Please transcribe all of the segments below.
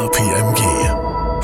KPMG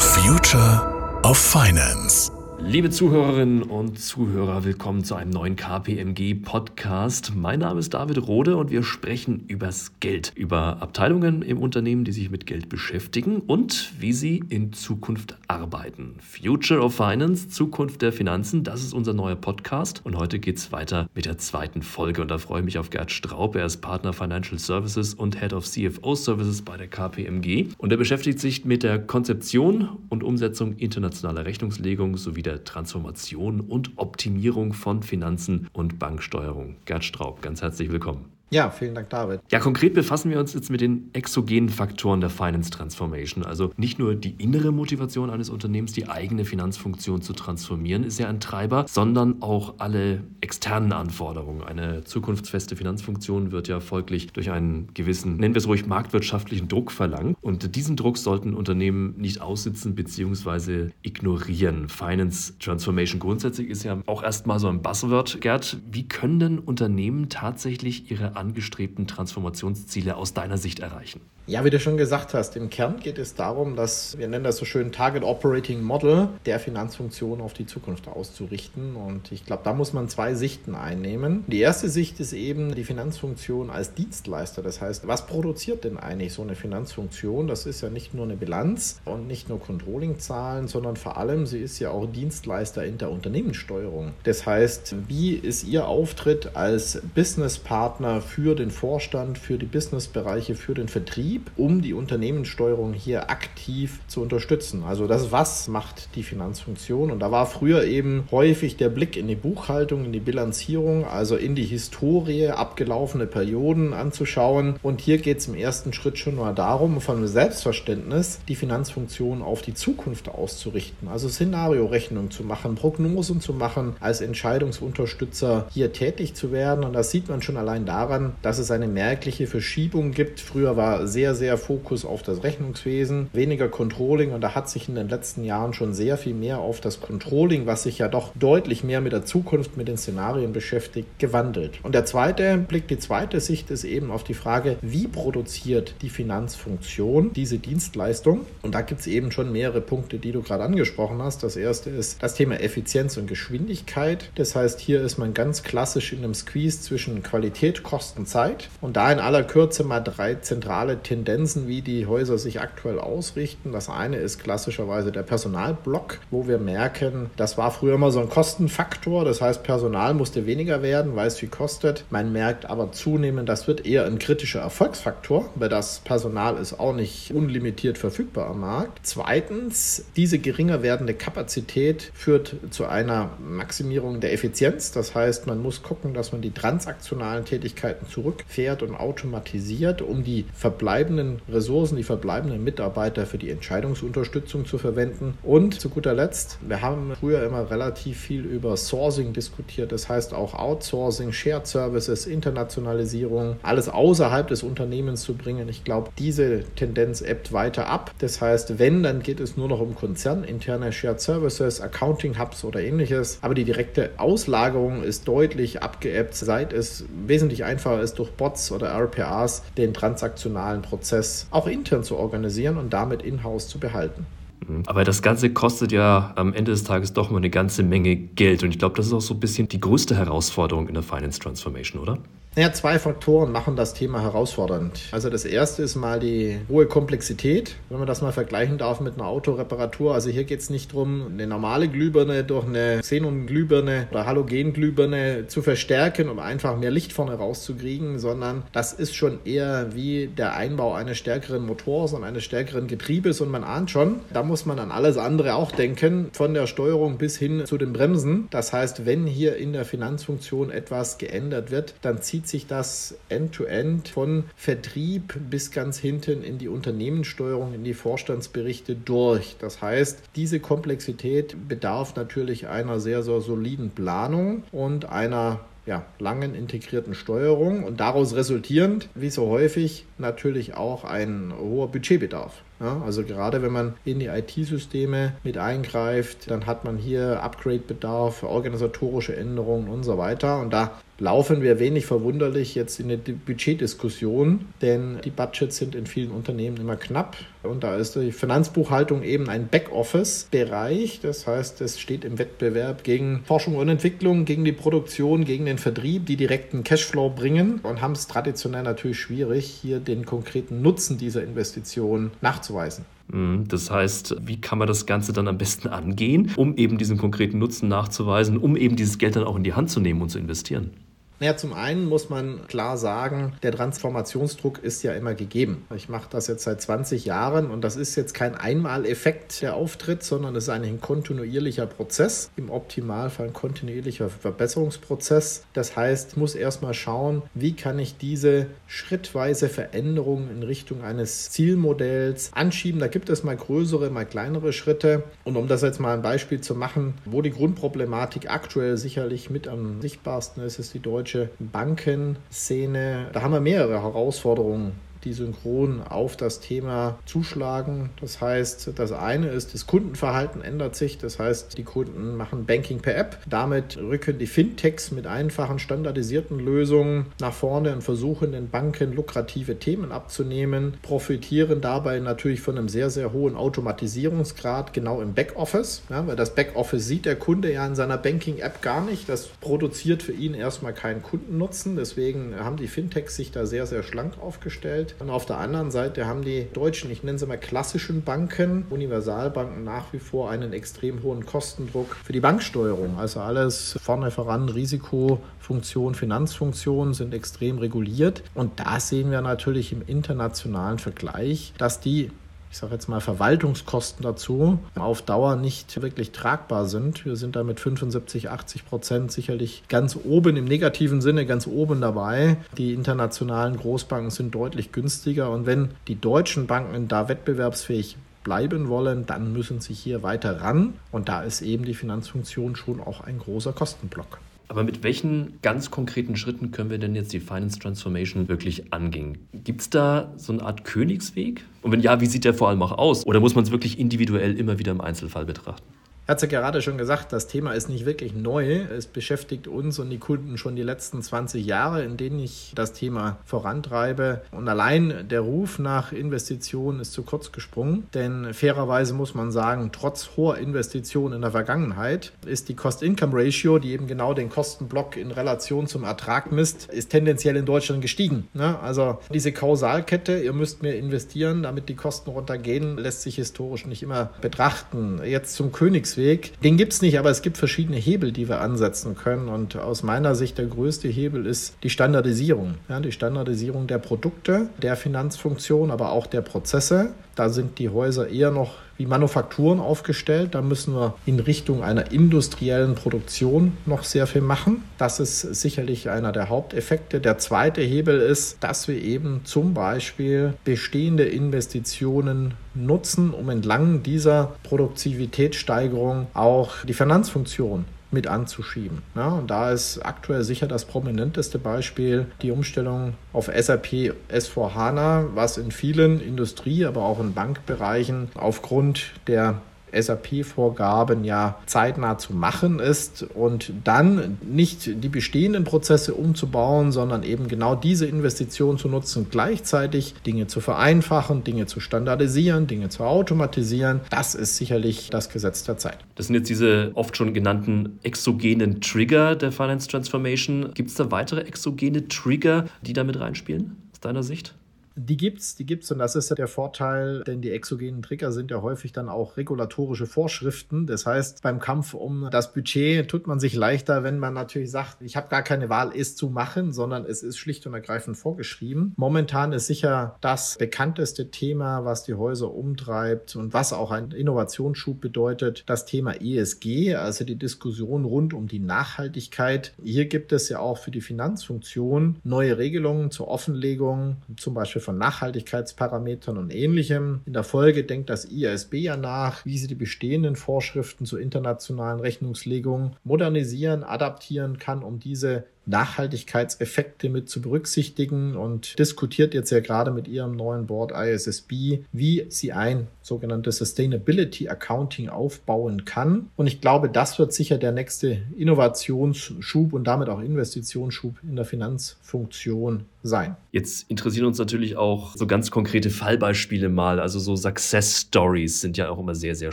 Future of Finance. Liebe Zuhörerinnen und Zuhörer, willkommen zu einem neuen KPMG Podcast. Mein Name ist David Rode und wir sprechen übers Geld, über Abteilungen im Unternehmen, die sich mit Geld beschäftigen und wie sie in Zukunft arbeiten. Future of Finance, Zukunft der Finanzen, das ist unser neuer Podcast und heute geht es weiter mit der zweiten Folge und da freue ich mich auf Gerd Straub. Er ist Partner Financial Services und Head of CFO Services bei der KPMG und er beschäftigt sich mit der Konzeption und Umsetzung internationaler Rechnungslegung sowie der Transformation und Optimierung von Finanzen und Banksteuerung. Gerd Straub, ganz herzlich willkommen. Ja, vielen Dank, David. Ja, konkret befassen wir uns jetzt mit den exogenen Faktoren der Finance Transformation. Also nicht nur die innere Motivation eines Unternehmens, die eigene Finanzfunktion zu transformieren, ist ja ein Treiber, sondern auch alle externen Anforderungen. Eine zukunftsfeste Finanzfunktion wird ja folglich durch einen gewissen, nennen wir es ruhig, marktwirtschaftlichen Druck verlangt. Und diesen Druck sollten Unternehmen nicht aussitzen bzw. ignorieren. Finance Transformation grundsätzlich ist ja auch erstmal so ein Buzzword. Gerd, wie können denn Unternehmen tatsächlich ihre angestrebten Transformationsziele aus deiner Sicht erreichen? Ja, wie du schon gesagt hast, im Kern geht es darum, dass wir nennen das so schön Target Operating Model der Finanzfunktion auf die Zukunft auszurichten. Und ich glaube, da muss man zwei Sichten einnehmen. Die erste Sicht ist eben die Finanzfunktion als Dienstleister. Das heißt, was produziert denn eigentlich so eine Finanzfunktion? Das ist ja nicht nur eine Bilanz und nicht nur Controlling-Zahlen, sondern vor allem, sie ist ja auch Dienstleister in der Unternehmenssteuerung. Das heißt, wie ist ihr Auftritt als Businesspartner für den Vorstand, für die Businessbereiche, für den Vertrieb? Betrieb, um die Unternehmenssteuerung hier aktiv zu unterstützen. Also das Was macht die Finanzfunktion. Und da war früher eben häufig der Blick in die Buchhaltung, in die Bilanzierung, also in die Historie, abgelaufene Perioden anzuschauen. Und hier geht es im ersten Schritt schon mal darum, von Selbstverständnis die Finanzfunktion auf die Zukunft auszurichten. Also Szenariorechnung zu machen, Prognosen zu machen, als Entscheidungsunterstützer hier tätig zu werden. Und das sieht man schon allein daran, dass es eine merkliche Verschiebung gibt. Früher war sehr sehr, sehr Fokus auf das Rechnungswesen, weniger Controlling und da hat sich in den letzten Jahren schon sehr viel mehr auf das Controlling, was sich ja doch deutlich mehr mit der Zukunft, mit den Szenarien beschäftigt, gewandelt. Und der zweite Blick, die zweite Sicht ist eben auf die Frage, wie produziert die Finanzfunktion diese Dienstleistung? Und da gibt es eben schon mehrere Punkte, die du gerade angesprochen hast. Das erste ist das Thema Effizienz und Geschwindigkeit. Das heißt, hier ist man ganz klassisch in einem Squeeze zwischen Qualität, Kosten, Zeit. Und da in aller Kürze mal drei zentrale Themen Tendenzen, wie die Häuser sich aktuell ausrichten. Das eine ist klassischerweise der Personalblock, wo wir merken, das war früher immer so ein Kostenfaktor. Das heißt, Personal musste weniger werden, weil es viel kostet. Man merkt aber zunehmend, das wird eher ein kritischer Erfolgsfaktor, weil das Personal ist auch nicht unlimitiert verfügbar am Markt. Zweitens, diese geringer werdende Kapazität führt zu einer Maximierung der Effizienz. Das heißt, man muss gucken, dass man die transaktionalen Tätigkeiten zurückfährt und automatisiert, um die verbleibenden verbleibenden Ressourcen, die verbleibenden Mitarbeiter für die Entscheidungsunterstützung zu verwenden. Und zu guter Letzt, wir haben früher immer relativ viel über Sourcing diskutiert, das heißt auch Outsourcing, Shared Services, Internationalisierung, alles außerhalb des Unternehmens zu bringen. Ich glaube, diese Tendenz ebbt weiter ab. Das heißt, wenn, dann geht es nur noch um konzerninterne Shared Services, Accounting Hubs oder ähnliches. Aber die direkte Auslagerung ist deutlich abgeebbt, seit es wesentlich einfacher ist, durch Bots oder RPAs den transaktionalen Prozess auch intern zu organisieren und damit in-house zu behalten. Mhm. Aber das Ganze kostet ja am Ende des Tages doch mal eine ganze Menge Geld. Und ich glaube, das ist auch so ein bisschen die größte Herausforderung in der Finance Transformation, oder? Naja, zwei Faktoren machen das Thema herausfordernd. Also das erste ist mal die hohe Komplexität, wenn man das mal vergleichen darf mit einer Autoreparatur. Also hier geht es nicht darum, eine normale Glühbirne durch eine Xenon-Glühbirne oder Halogen-Glühbirne zu verstärken, um einfach mehr Licht vorne rauszukriegen, sondern das ist schon eher wie der Einbau eines stärkeren Motors und eines stärkeren Getriebes. Und man ahnt schon, da muss man an alles andere auch denken, von der Steuerung bis hin zu den Bremsen. Das heißt, wenn hier in der Finanzfunktion etwas geändert wird, dann zieht zieht sich das end-to-end -End von Vertrieb bis ganz hinten in die Unternehmenssteuerung, in die Vorstandsberichte durch. Das heißt, diese Komplexität bedarf natürlich einer sehr, sehr soliden Planung und einer ja, langen integrierten Steuerung und daraus resultierend, wie so häufig, natürlich auch ein hoher Budgetbedarf. Ja, also gerade wenn man in die IT-Systeme mit eingreift, dann hat man hier Upgrade-Bedarf, organisatorische Änderungen und so weiter. Und da laufen wir wenig verwunderlich jetzt in eine Budgetdiskussion, denn die Budgets sind in vielen Unternehmen immer knapp und da ist die Finanzbuchhaltung eben ein Backoffice-Bereich. Das heißt, es steht im Wettbewerb gegen Forschung und Entwicklung, gegen die Produktion, gegen den Vertrieb, die direkten Cashflow bringen und haben es traditionell natürlich schwierig, hier den konkreten Nutzen dieser Investition nachzuweisen. Mhm, das heißt, wie kann man das Ganze dann am besten angehen, um eben diesen konkreten Nutzen nachzuweisen, um eben dieses Geld dann auch in die Hand zu nehmen und zu investieren? Naja, zum einen muss man klar sagen, der Transformationsdruck ist ja immer gegeben. Ich mache das jetzt seit 20 Jahren und das ist jetzt kein Einmaleffekt, der auftritt, sondern es ist ein kontinuierlicher Prozess, im Optimalfall ein kontinuierlicher Verbesserungsprozess. Das heißt, ich muss erstmal schauen, wie kann ich diese schrittweise Veränderung in Richtung eines Zielmodells anschieben. Da gibt es mal größere, mal kleinere Schritte. Und um das jetzt mal ein Beispiel zu machen, wo die Grundproblematik aktuell sicherlich mit am sichtbarsten ist, ist die deutsche deutsche Bankenszene. Da haben wir mehrere Herausforderungen die synchron auf das Thema zuschlagen. Das heißt, das eine ist, das Kundenverhalten ändert sich. Das heißt, die Kunden machen Banking per App. Damit rücken die Fintechs mit einfachen, standardisierten Lösungen nach vorne und versuchen den Banken lukrative Themen abzunehmen, profitieren dabei natürlich von einem sehr, sehr hohen Automatisierungsgrad, genau im Backoffice. Ja, weil das Backoffice sieht der Kunde ja in seiner Banking-App gar nicht. Das produziert für ihn erstmal keinen Kundennutzen. Deswegen haben die Fintechs sich da sehr, sehr schlank aufgestellt. Und auf der anderen Seite haben die deutschen, ich nenne sie mal klassischen Banken, Universalbanken nach wie vor einen extrem hohen Kostendruck für die Banksteuerung. Also alles vorne voran Risikofunktion, Finanzfunktion sind extrem reguliert. Und da sehen wir natürlich im internationalen Vergleich, dass die ich sage jetzt mal, Verwaltungskosten dazu auf Dauer nicht wirklich tragbar sind. Wir sind da mit 75, 80 Prozent sicherlich ganz oben, im negativen Sinne ganz oben dabei. Die internationalen Großbanken sind deutlich günstiger und wenn die deutschen Banken da wettbewerbsfähig bleiben wollen, dann müssen sie hier weiter ran. Und da ist eben die Finanzfunktion schon auch ein großer Kostenblock. Aber mit welchen ganz konkreten Schritten können wir denn jetzt die Finance Transformation wirklich angehen? Gibt es da so eine Art Königsweg? Und wenn ja, wie sieht der vor allem auch aus? Oder muss man es wirklich individuell immer wieder im Einzelfall betrachten? Hat es ja gerade schon gesagt, das Thema ist nicht wirklich neu. Es beschäftigt uns und die Kunden schon die letzten 20 Jahre, in denen ich das Thema vorantreibe. Und allein der Ruf nach Investitionen ist zu kurz gesprungen. Denn fairerweise muss man sagen, trotz hoher Investitionen in der Vergangenheit ist die Cost-Income-Ratio, die eben genau den Kostenblock in Relation zum Ertrag misst, ist tendenziell in Deutschland gestiegen. Ne? Also diese Kausalkette, ihr müsst mehr investieren, damit die Kosten runtergehen, lässt sich historisch nicht immer betrachten. Jetzt zum Königs Königsweg. Den gibt es nicht, aber es gibt verschiedene Hebel, die wir ansetzen können. Und aus meiner Sicht der größte Hebel ist die Standardisierung. Ja, die Standardisierung der Produkte, der Finanzfunktion, aber auch der Prozesse. Da sind die Häuser eher noch wie Manufakturen aufgestellt. Da müssen wir in Richtung einer industriellen Produktion noch sehr viel machen. Das ist sicherlich einer der Haupteffekte. Der zweite Hebel ist, dass wir eben zum Beispiel bestehende Investitionen nutzen, um entlang dieser Produktivitätssteigerung auch die Finanzfunktion mit anzuschieben. Ja, und da ist aktuell sicher das prominenteste Beispiel die Umstellung auf SAP S4HANA, was in vielen Industrie-, aber auch in Bankbereichen aufgrund der SAP-Vorgaben ja zeitnah zu machen ist und dann nicht die bestehenden Prozesse umzubauen, sondern eben genau diese Investition zu nutzen, gleichzeitig Dinge zu vereinfachen, Dinge zu standardisieren, Dinge zu automatisieren. Das ist sicherlich das Gesetz der Zeit. Das sind jetzt diese oft schon genannten exogenen Trigger der Finance Transformation. Gibt es da weitere exogene Trigger, die da mit reinspielen, aus deiner Sicht? Die gibt's, die gibt's und das ist ja der Vorteil, denn die exogenen Trigger sind ja häufig dann auch regulatorische Vorschriften. Das heißt, beim Kampf um das Budget tut man sich leichter, wenn man natürlich sagt, ich habe gar keine Wahl, es zu machen, sondern es ist schlicht und ergreifend vorgeschrieben. Momentan ist sicher das bekannteste Thema, was die Häuser umtreibt und was auch ein Innovationsschub bedeutet, das Thema ESG, also die Diskussion rund um die Nachhaltigkeit. Hier gibt es ja auch für die Finanzfunktion neue Regelungen zur Offenlegung, zum Beispiel von Nachhaltigkeitsparametern und ähnlichem. In der Folge denkt das IASB ja nach, wie sie die bestehenden Vorschriften zur internationalen Rechnungslegung modernisieren, adaptieren kann, um diese Nachhaltigkeitseffekte mit zu berücksichtigen und diskutiert jetzt ja gerade mit ihrem neuen Board ISSB, wie sie ein sogenanntes Sustainability Accounting aufbauen kann. Und ich glaube, das wird sicher der nächste Innovationsschub und damit auch Investitionsschub in der Finanzfunktion sein. Jetzt interessieren uns natürlich auch so ganz konkrete Fallbeispiele mal, also so Success Stories sind ja auch immer sehr, sehr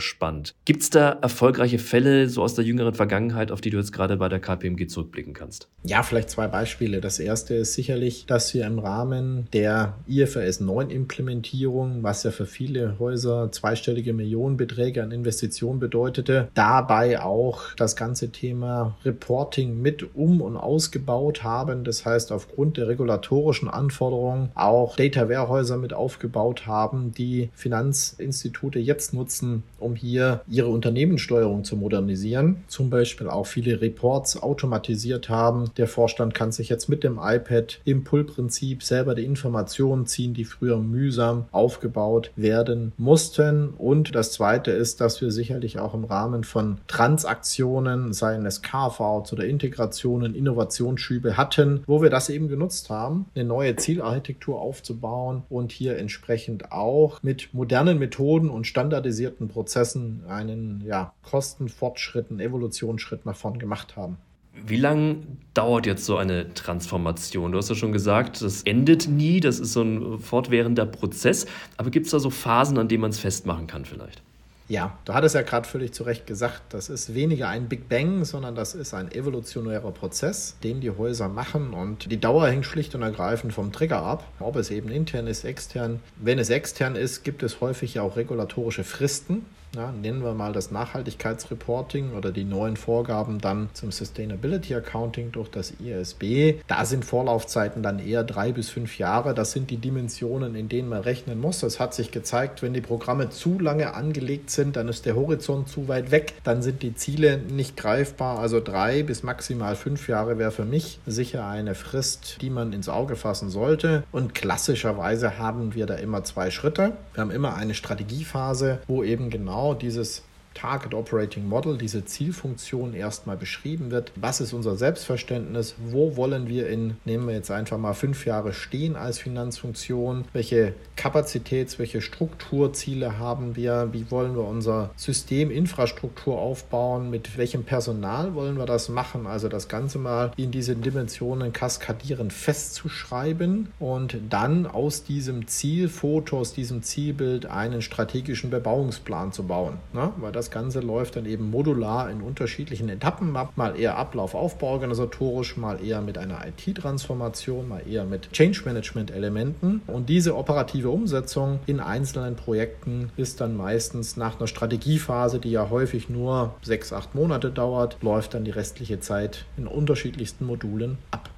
spannend. Gibt es da erfolgreiche Fälle so aus der jüngeren Vergangenheit, auf die du jetzt gerade bei der KPMG zurückblicken kannst? Ja, vielleicht zwei Beispiele. Das erste ist sicherlich, dass wir im Rahmen der IFRS 9 Implementierung, was ja für viele Häuser zweistellige Millionenbeträge an Investitionen bedeutete, dabei auch das ganze Thema Reporting mit um und ausgebaut haben. Das heißt, aufgrund der regulatorischen Anforderungen auch Data Warehäuser mit aufgebaut haben, die Finanzinstitute jetzt nutzen, um hier ihre Unternehmenssteuerung zu modernisieren. Zum Beispiel auch viele Reports automatisiert haben. Der Vorstand kann sich jetzt mit dem iPad im Pull-Prinzip selber die Informationen ziehen, die früher mühsam aufgebaut werden mussten. Und das Zweite ist, dass wir sicherlich auch im Rahmen von Transaktionen, seien es Carve-outs oder Integrationen, Innovationsschübe hatten, wo wir das eben genutzt haben, eine neue Zielarchitektur aufzubauen und hier entsprechend auch mit modernen Methoden und standardisierten Prozessen einen ja, Kostenfortschritt, einen Evolutionsschritt nach vorn gemacht haben. Wie lange dauert jetzt so eine Transformation? Du hast ja schon gesagt, das endet nie, das ist so ein fortwährender Prozess. Aber gibt es da so Phasen, an denen man es festmachen kann vielleicht? Ja, du hattest ja gerade völlig zu Recht gesagt, das ist weniger ein Big Bang, sondern das ist ein evolutionärer Prozess, den die Häuser machen und die Dauer hängt schlicht und ergreifend vom Trigger ab, ob es eben intern ist, extern. Wenn es extern ist, gibt es häufig ja auch regulatorische Fristen, ja, nennen wir mal das Nachhaltigkeitsreporting oder die neuen Vorgaben dann zum Sustainability Accounting durch das ISB. Da sind Vorlaufzeiten dann eher drei bis fünf Jahre. Das sind die Dimensionen, in denen man rechnen muss. Es hat sich gezeigt, wenn die Programme zu lange angelegt sind, dann ist der Horizont zu weit weg, dann sind die Ziele nicht greifbar. Also drei bis maximal fünf Jahre wäre für mich sicher eine Frist, die man ins Auge fassen sollte. Und klassischerweise haben wir da immer zwei Schritte. Wir haben immer eine Strategiephase, wo eben genau genau dieses Target Operating Model, diese Zielfunktion erstmal beschrieben wird. Was ist unser Selbstverständnis? Wo wollen wir in, nehmen wir jetzt einfach mal fünf Jahre stehen als Finanzfunktion? Welche Kapazitäts-, welche Strukturziele haben wir? Wie wollen wir unser System, Infrastruktur aufbauen? Mit welchem Personal wollen wir das machen? Also das Ganze mal in diese Dimensionen kaskadierend festzuschreiben und dann aus diesem Zielfoto, aus diesem Zielbild einen strategischen Bebauungsplan zu bauen. Ne? Weil das das Ganze läuft dann eben modular in unterschiedlichen Etappen ab. Mal eher Ablauf-Aufbauorganisatorisch, mal eher mit einer IT-Transformation, mal eher mit Change-Management-Elementen. Und diese operative Umsetzung in einzelnen Projekten ist dann meistens nach einer Strategiephase, die ja häufig nur sechs, acht Monate dauert, läuft dann die restliche Zeit in unterschiedlichsten Modulen ab.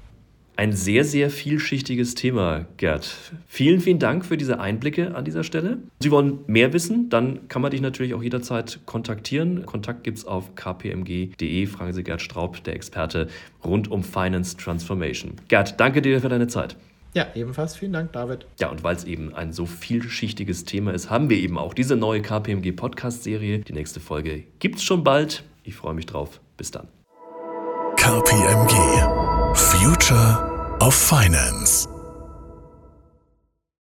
Ein sehr, sehr vielschichtiges Thema, Gerd. Vielen, vielen Dank für diese Einblicke an dieser Stelle. Sie wollen mehr wissen, dann kann man dich natürlich auch jederzeit kontaktieren. Kontakt gibt es auf kpmg.de. Fragen Sie Gerd Straub, der Experte rund um Finance Transformation. Gerd, danke dir für deine Zeit. Ja, ebenfalls vielen Dank, David. Ja, und weil es eben ein so vielschichtiges Thema ist, haben wir eben auch diese neue KPMG Podcast-Serie. Die nächste Folge gibt es schon bald. Ich freue mich drauf. Bis dann. KPMG Future of Finance.